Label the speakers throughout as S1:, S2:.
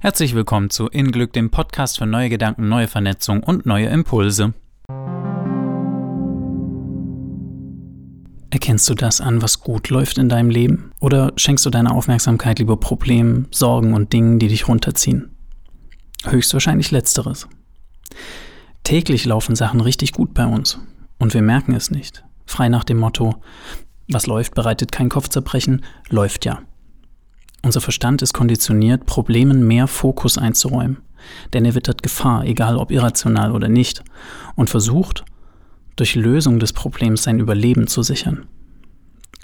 S1: Herzlich willkommen zu In Glück, dem Podcast für neue Gedanken, neue Vernetzung und neue Impulse. Erkennst du das an, was gut läuft in deinem Leben? Oder schenkst du deine Aufmerksamkeit lieber Problemen, Sorgen und Dingen, die dich runterziehen? Höchstwahrscheinlich letzteres. Täglich laufen Sachen richtig gut bei uns und wir merken es nicht. Frei nach dem Motto, was läuft, bereitet kein Kopfzerbrechen, läuft ja. Unser Verstand ist konditioniert, Problemen mehr Fokus einzuräumen, denn er wittert Gefahr, egal ob irrational oder nicht, und versucht, durch Lösung des Problems sein Überleben zu sichern.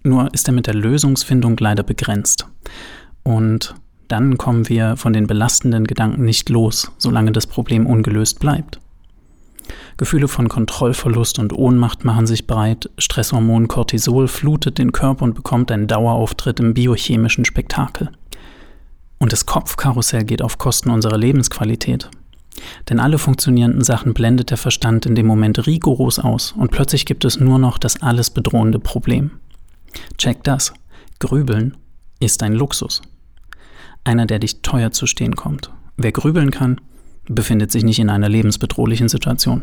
S1: Nur ist er mit der Lösungsfindung leider begrenzt. Und dann kommen wir von den belastenden Gedanken nicht los, solange das Problem ungelöst bleibt. Gefühle von Kontrollverlust und Ohnmacht machen sich breit, Stresshormon Cortisol flutet den Körper und bekommt einen Dauerauftritt im biochemischen Spektakel. Und das Kopfkarussell geht auf Kosten unserer Lebensqualität. Denn alle funktionierenden Sachen blendet der Verstand in dem Moment rigoros aus und plötzlich gibt es nur noch das alles bedrohende Problem. Check das. Grübeln ist ein Luxus. Einer, der dich teuer zu stehen kommt. Wer grübeln kann, befindet sich nicht in einer lebensbedrohlichen Situation.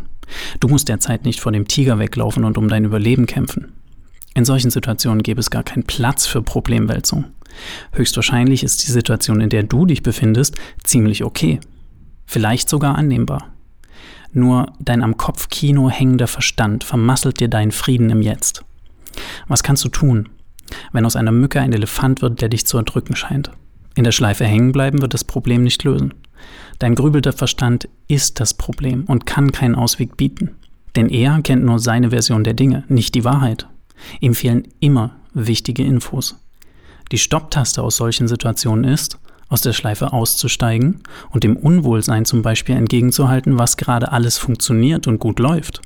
S1: Du musst derzeit nicht vor dem Tiger weglaufen und um dein Überleben kämpfen. In solchen Situationen gäbe es gar keinen Platz für Problemwälzung. Höchstwahrscheinlich ist die Situation, in der du dich befindest, ziemlich okay. Vielleicht sogar annehmbar. Nur dein am Kopfkino hängender Verstand vermasselt dir deinen Frieden im Jetzt. Was kannst du tun, wenn aus einer Mücke ein Elefant wird, der dich zu erdrücken scheint? In der Schleife hängen bleiben wird das Problem nicht lösen. Dein grübelter Verstand ist das Problem und kann keinen Ausweg bieten. Denn er kennt nur seine Version der Dinge, nicht die Wahrheit. Ihm fehlen immer wichtige Infos. Die Stopptaste aus solchen Situationen ist, aus der Schleife auszusteigen und dem Unwohlsein zum Beispiel entgegenzuhalten, was gerade alles funktioniert und gut läuft.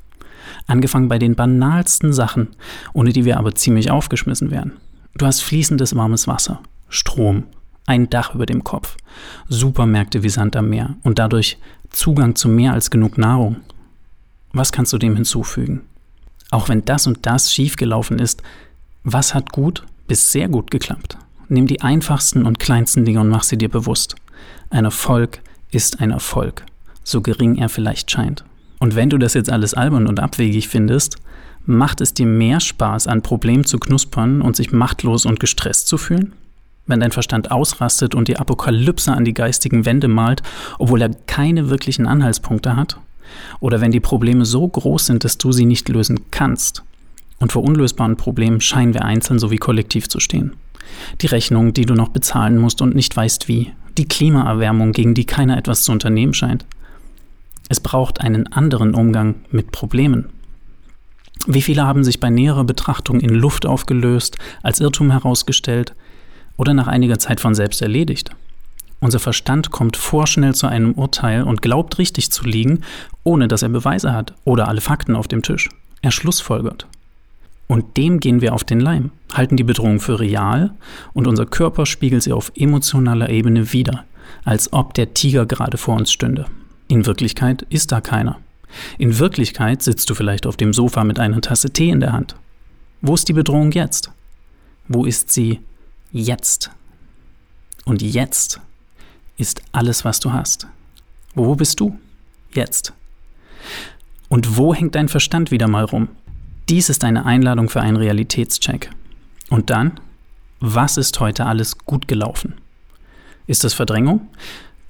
S1: Angefangen bei den banalsten Sachen, ohne die wir aber ziemlich aufgeschmissen wären. Du hast fließendes warmes Wasser, Strom, ein Dach über dem Kopf, Supermärkte wie Sand am Meer und dadurch Zugang zu mehr als genug Nahrung. Was kannst du dem hinzufügen? Auch wenn das und das schiefgelaufen ist, was hat gut bis sehr gut geklappt? Nimm die einfachsten und kleinsten Dinge und mach sie dir bewusst. Ein Erfolg ist ein Erfolg, so gering er vielleicht scheint. Und wenn du das jetzt alles albern und abwegig findest, macht es dir mehr Spaß, an Problemen zu knuspern und sich machtlos und gestresst zu fühlen? Wenn dein Verstand ausrastet und die Apokalypse an die geistigen Wände malt, obwohl er keine wirklichen Anhaltspunkte hat? Oder wenn die Probleme so groß sind, dass du sie nicht lösen kannst? Und vor unlösbaren Problemen scheinen wir einzeln sowie kollektiv zu stehen. Die Rechnung, die du noch bezahlen musst und nicht weißt wie. Die Klimaerwärmung, gegen die keiner etwas zu unternehmen scheint. Es braucht einen anderen Umgang mit Problemen. Wie viele haben sich bei näherer Betrachtung in Luft aufgelöst, als Irrtum herausgestellt, oder nach einiger Zeit von selbst erledigt. Unser Verstand kommt vorschnell zu einem Urteil und glaubt richtig zu liegen, ohne dass er Beweise hat oder alle Fakten auf dem Tisch. Er schlussfolgert. Und dem gehen wir auf den Leim, halten die Bedrohung für real und unser Körper spiegelt sie auf emotionaler Ebene wider, als ob der Tiger gerade vor uns stünde. In Wirklichkeit ist da keiner. In Wirklichkeit sitzt du vielleicht auf dem Sofa mit einer Tasse Tee in der Hand. Wo ist die Bedrohung jetzt? Wo ist sie jetzt. Und jetzt ist alles, was du hast. Wo bist du? Jetzt. Und wo hängt dein Verstand wieder mal rum? Dies ist eine Einladung für einen Realitätscheck. Und dann, was ist heute alles gut gelaufen? Ist das Verdrängung?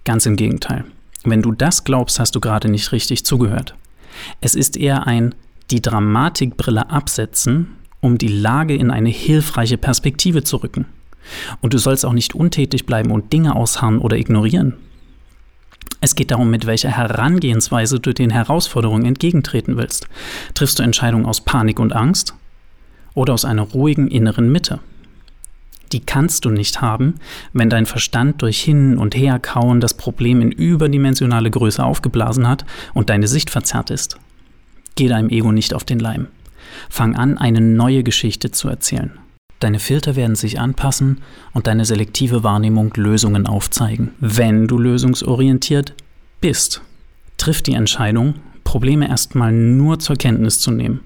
S1: Ganz im Gegenteil. Wenn du das glaubst, hast du gerade nicht richtig zugehört. Es ist eher ein die Dramatikbrille absetzen, um die Lage in eine hilfreiche Perspektive zu rücken. Und du sollst auch nicht untätig bleiben und Dinge ausharren oder ignorieren. Es geht darum, mit welcher Herangehensweise du den Herausforderungen entgegentreten willst. Triffst du Entscheidungen aus Panik und Angst oder aus einer ruhigen inneren Mitte? Die kannst du nicht haben, wenn dein Verstand durch Hin- und Herkauen das Problem in überdimensionale Größe aufgeblasen hat und deine Sicht verzerrt ist. Geh deinem Ego nicht auf den Leim. Fang an, eine neue Geschichte zu erzählen. Deine Filter werden sich anpassen und deine selektive Wahrnehmung Lösungen aufzeigen. Wenn du lösungsorientiert bist, triff die Entscheidung, Probleme erstmal nur zur Kenntnis zu nehmen,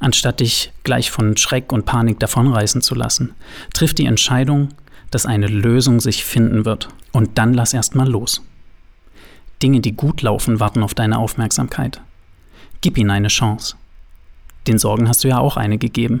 S1: anstatt dich gleich von Schreck und Panik davonreißen zu lassen. Triff die Entscheidung, dass eine Lösung sich finden wird. Und dann lass erstmal los. Dinge, die gut laufen, warten auf deine Aufmerksamkeit. Gib ihnen eine Chance. Den Sorgen hast du ja auch eine gegeben.